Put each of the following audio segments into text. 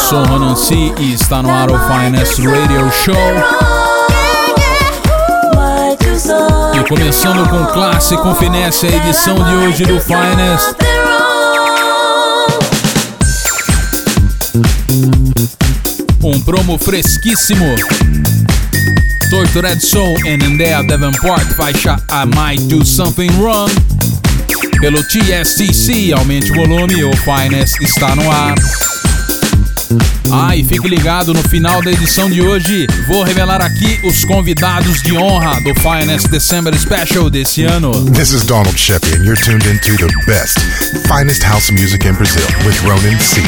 sou Ronan C e está no ar o Finest Radio Show. E começando com classe com finesse a edição de hoje do Finest. Um promo fresquíssimo. Tortured Soul and Indea Davenport, faixa I Might Do Something Wrong. Pelo TSTC, aumente o volume, o Finest está no ar. Ah, e fique ligado no final da edição de hoje. Vou revelar aqui os convidados de honra do Finest December Special desse ano. This is Donald Sheppy and you're tuned into the best, finest house music in Brazil with Ronan C.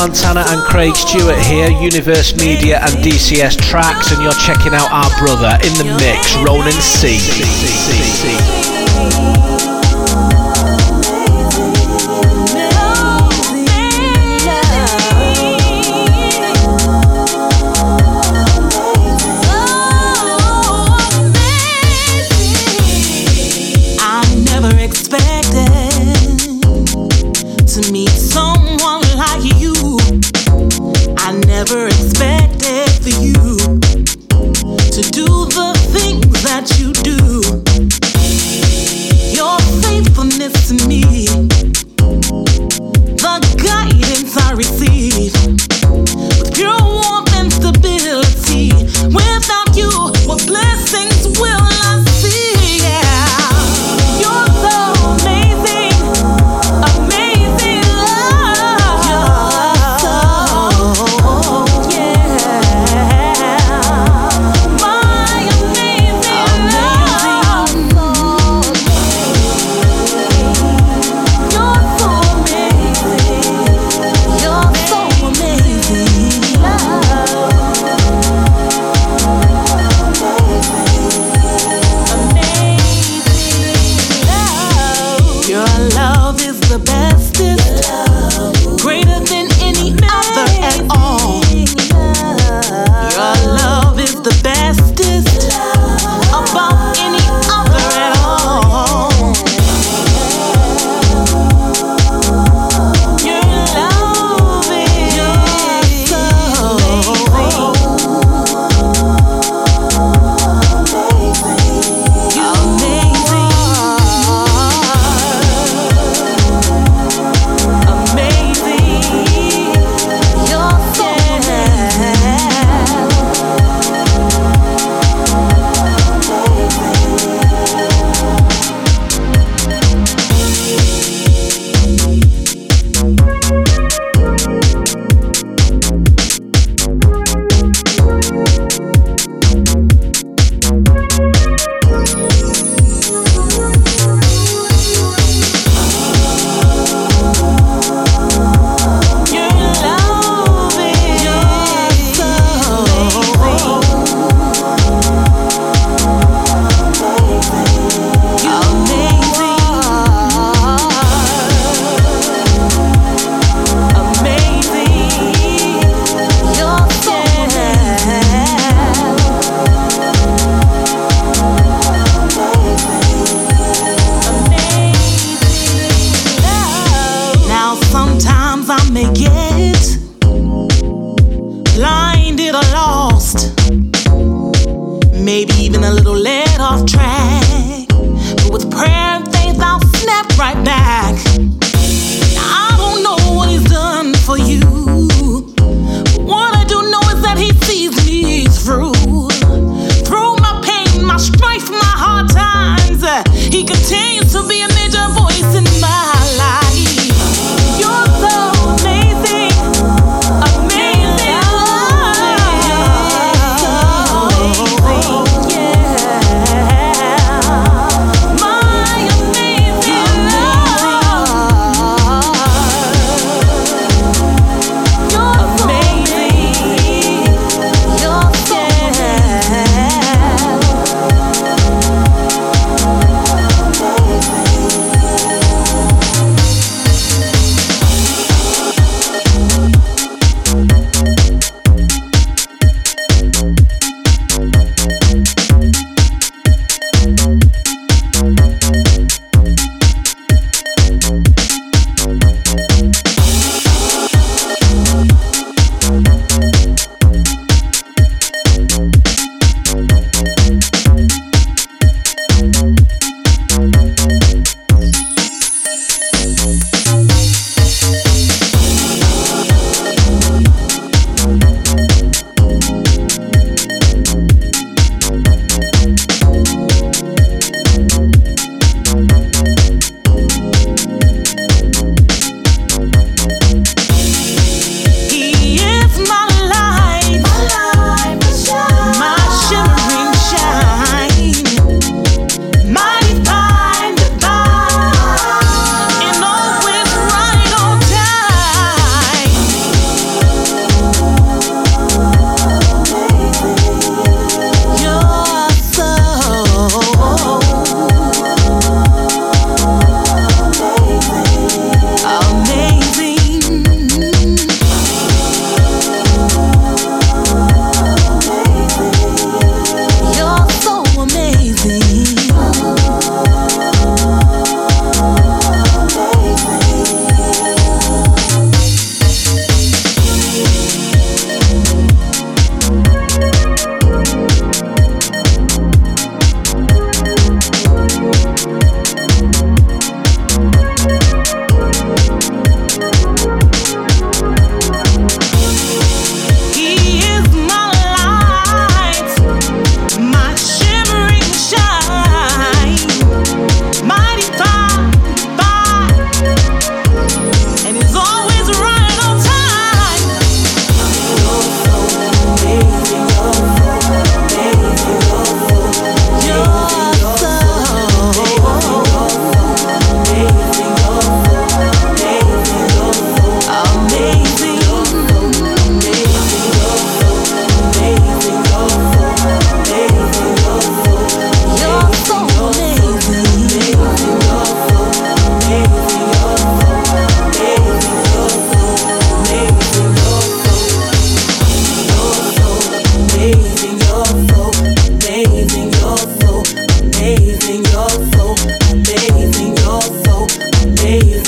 Montana and Craig Stewart here, Universe Media and DCS Tracks, and you're checking out our brother in the mix, Ronan C. amazing, you're so amazing.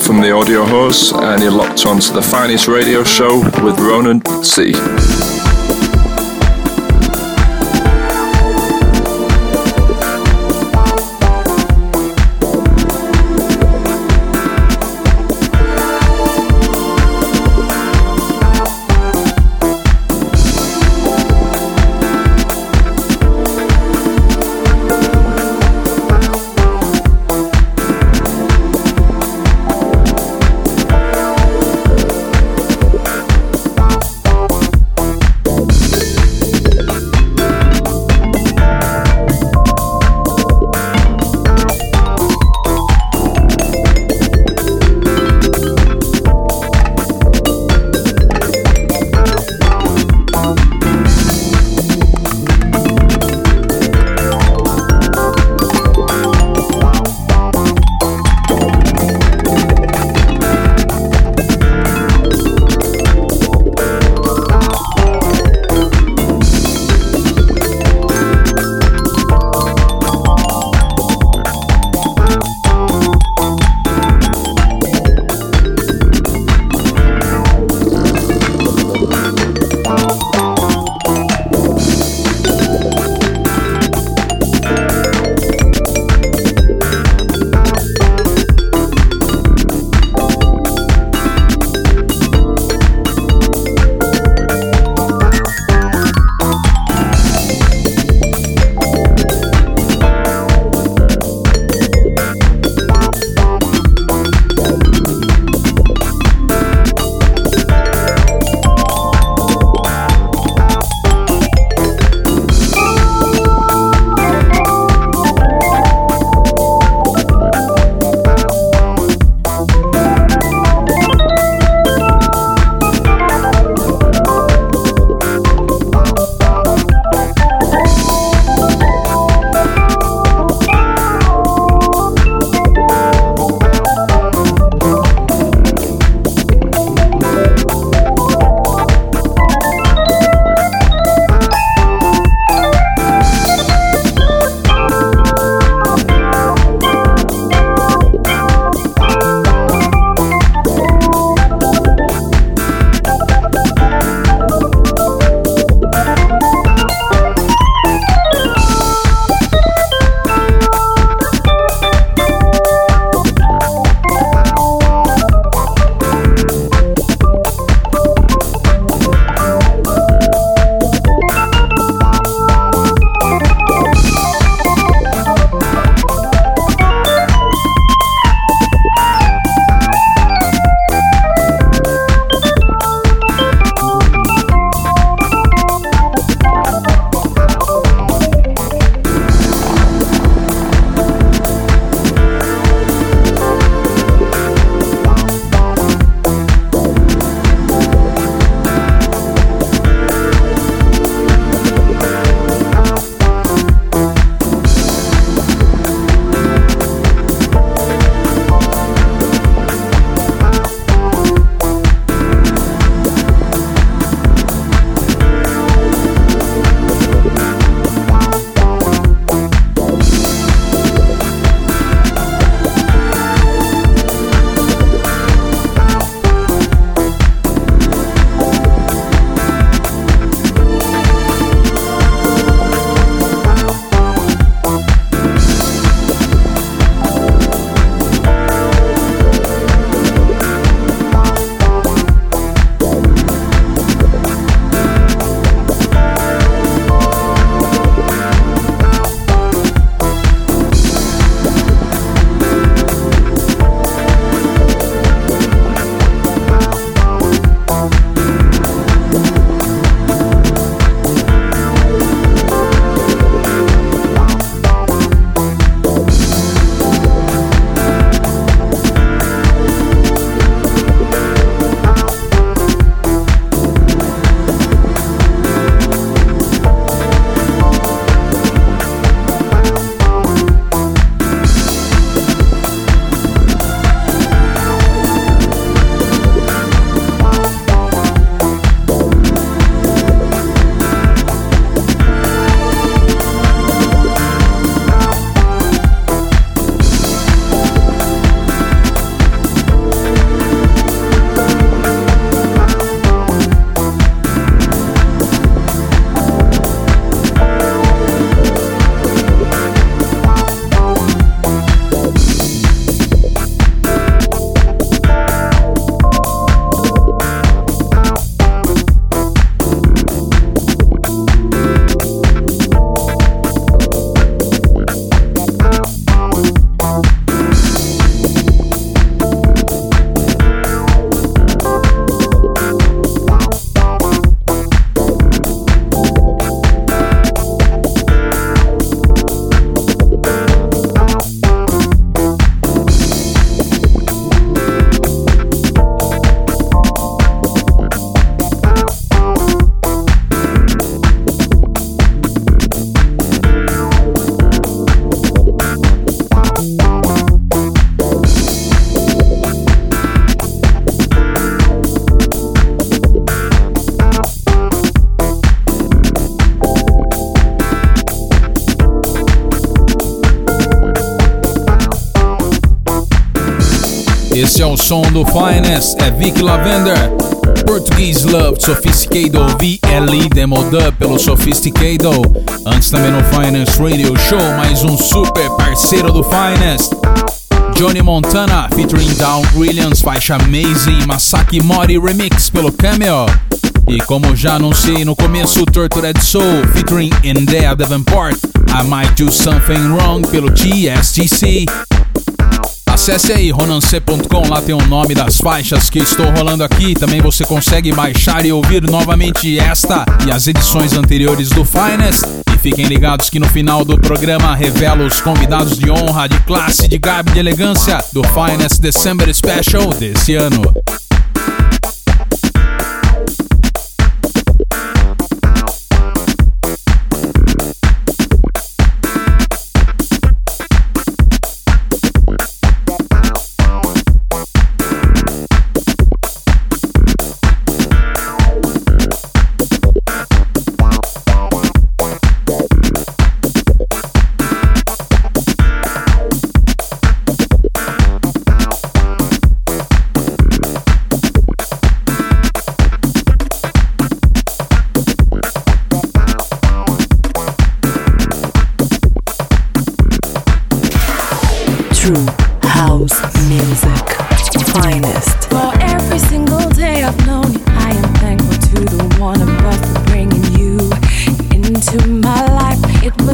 From the Audio Horse, and you're locked onto the finest radio show with Ronan C. Esse é o som do Finest, é Vic Lavender. Portuguese Love Sophisticado VLE Demo Dub pelo Sophisticado. Antes também no Finest Radio Show, mais um super parceiro do Finest. Johnny Montana featuring Down Williams, faixa Amazing Masaki Mori Remix pelo Cameo. E como já anunciei no começo, Tortured Soul featuring Indea Davenport, I Might Do Something Wrong pelo TSTC. Acesse aí ronancê.com, lá tem o nome das faixas que estou rolando aqui. Também você consegue baixar e ouvir novamente esta e as edições anteriores do Finest. E fiquem ligados que no final do programa revelo os convidados de honra, de classe, de garbo, de elegância do Finest December Special desse ano.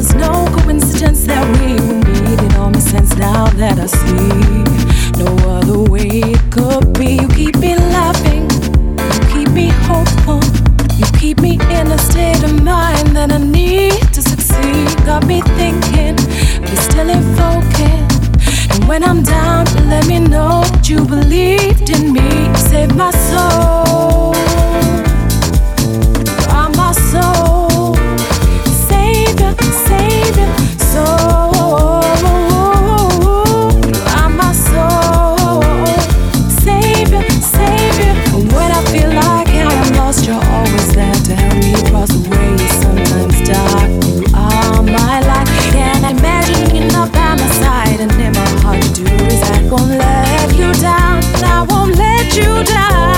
was no coincidence that we were meeting. All makes sense now that I see. No other way it could be. You keep me laughing, you keep me hopeful, you keep me in a state of mind that I need to succeed. Got me thinking, but still invoking. And when I'm down, let me know you believed in me. Save my soul. you die.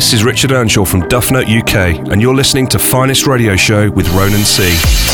This is Richard Earnshaw from Duffnote UK, and you're listening to Finest Radio Show with Ronan C.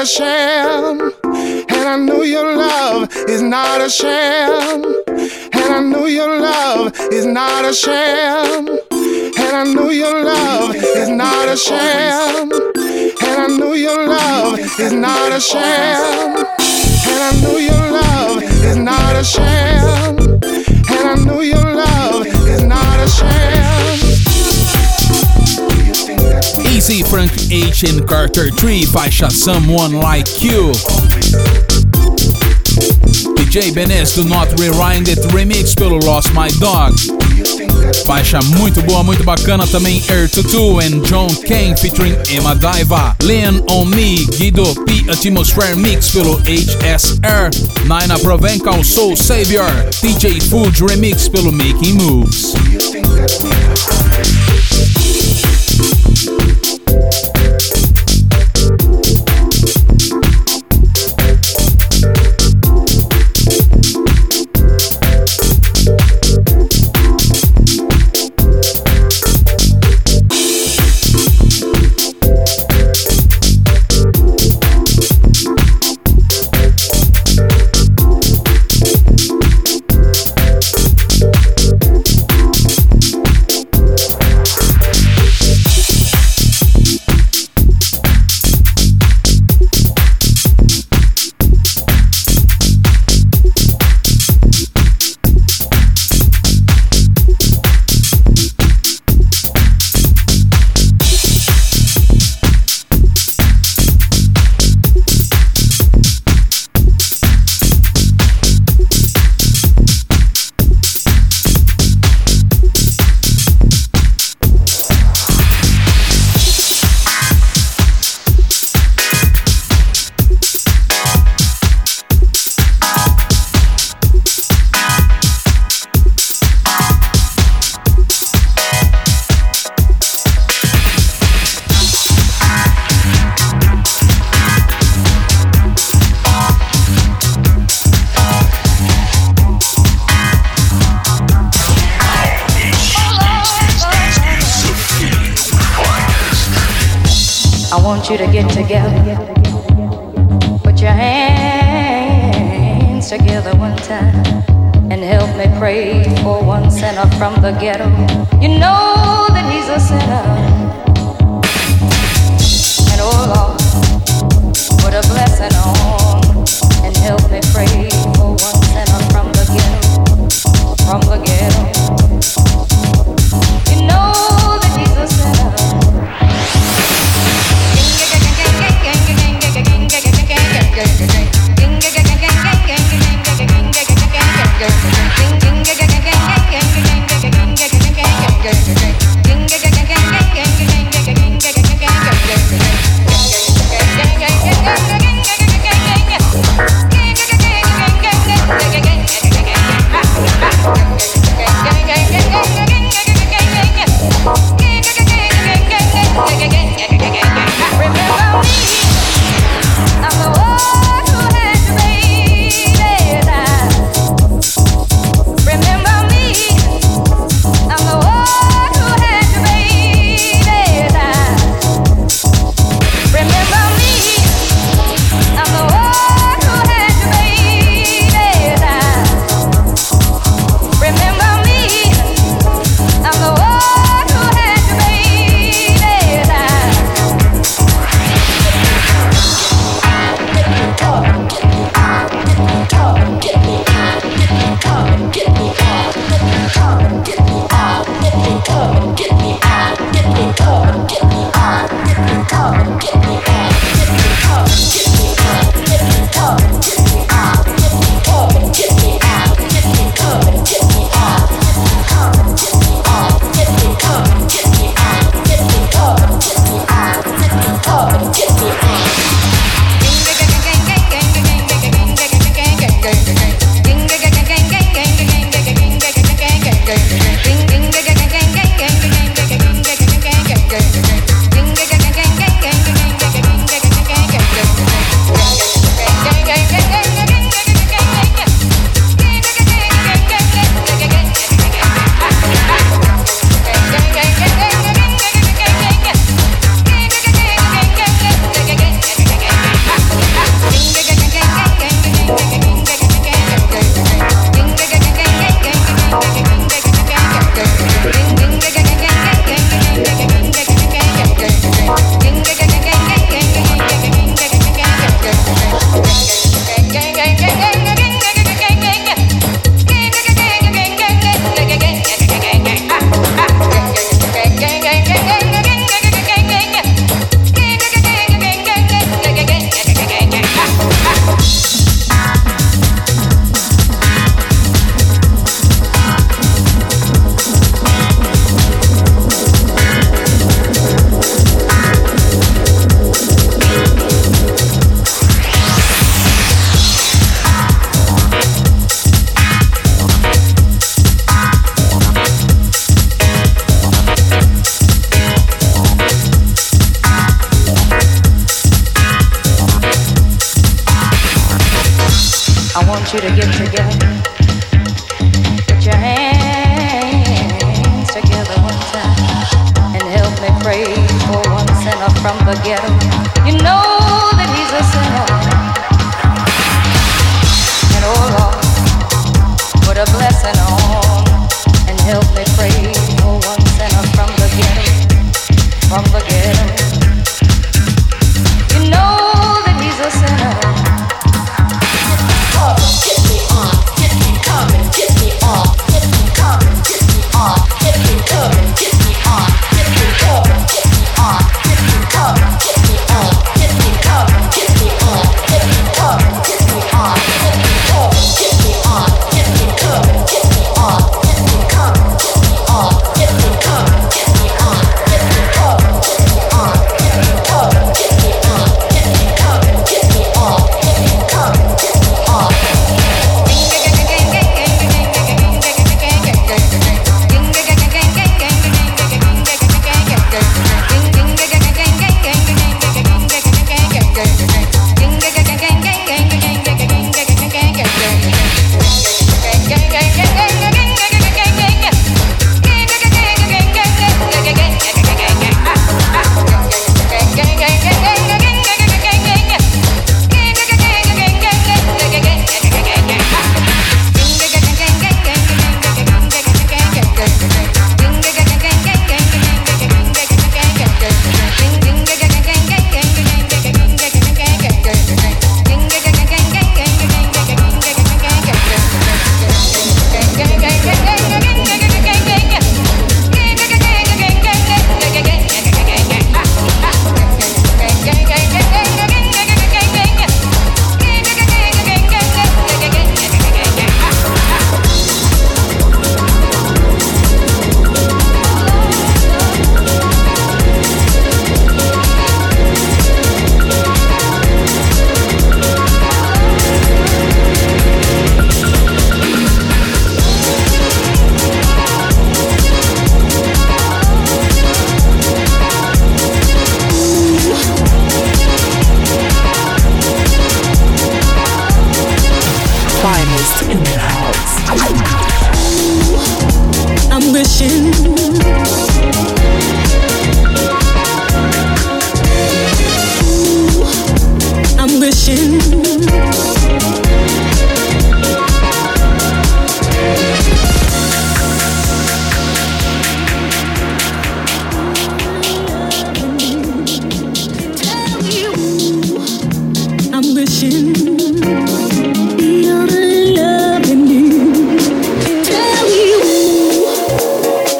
a sham. And I know your love is not a sham. And I know your love is not a sham. And I know your love is not a sham. And I know your love is not a sham. And I know your love is not a sham. And I know your love is not a sham. Easy, Frank H. and Carter 3, faixa Someone Like You. DJ Benes do Not Rewinded Remix pelo Lost My Dog. Faixa muito boa, muito bacana também Air Tutu and John Kane featuring Emma Daiva. Lean on Me, Guido P. Atmosphere Mix pelo HSR. Nina Provenca, o Soul Savior. DJ Food Remix pelo Making Moves.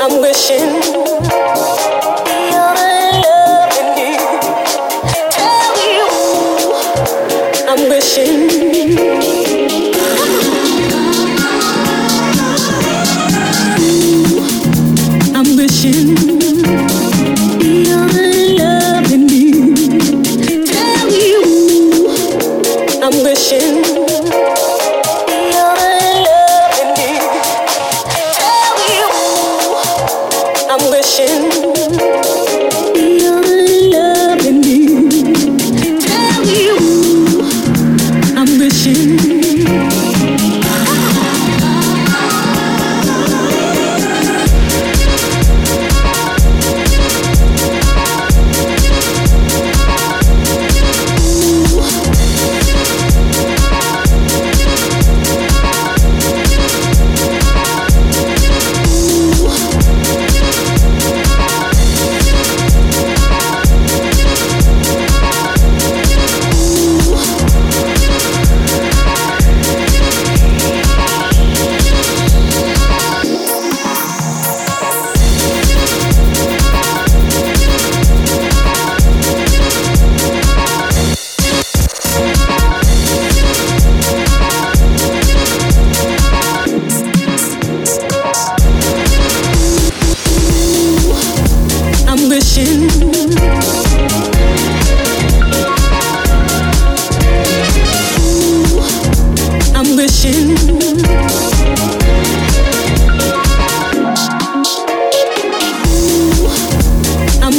I'm wishing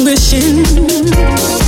Mission.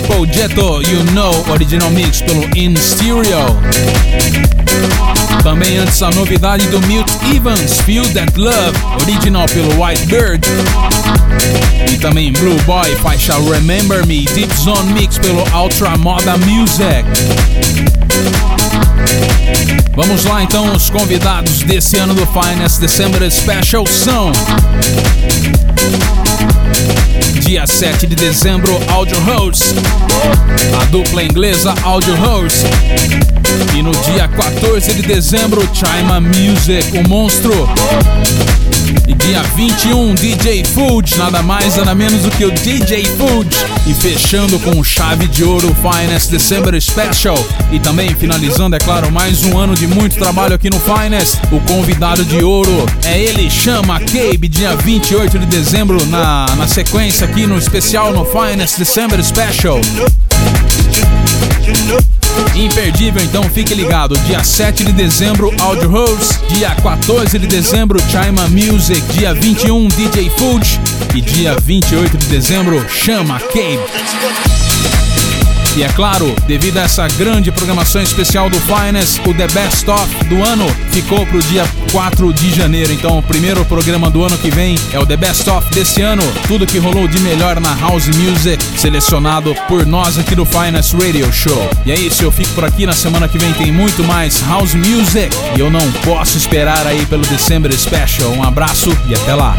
Finest J. Progetto, You Know, original mix pelo In Stereo. Também antes a novidade do Milt Evans, Feel That Love, original pelo White Bird. E também Blue Boy, faixa Remember Me, Deep Zone Mix pelo Ultra Moda Music. Vamos lá então, os convidados desse ano do Finest December Special são. Dia 7 de dezembro, Audio House, a dupla inglesa Audio House. E no dia 14 de dezembro, Chima Music, o monstro. E dia 21, DJ Food, nada mais nada menos do que o DJ Food. E fechando com chave de ouro Finest December Special. E também finalizando, é claro, mais um ano de muito trabalho aqui no Finest. O convidado de ouro é ele, chama Cabe, dia 28 de dezembro, na, na sequência aqui no especial no Finest December Special. Imperdível, então fique ligado. Dia 7 de dezembro, Audio Rose. Dia 14 de dezembro, Chima Music. Dia 21, DJ Food. E dia 28 de dezembro, Chama Cabe. E é claro, devido a essa grande programação especial do Finest, o The Best Of do ano ficou pro dia 4 de janeiro. Então, o primeiro programa do ano que vem é o The Best Of desse ano. Tudo que rolou de melhor na House Music, selecionado por nós aqui do Finest Radio Show. E é isso, eu fico por aqui. Na semana que vem tem muito mais House Music. E eu não posso esperar aí pelo December Special. Um abraço e até lá.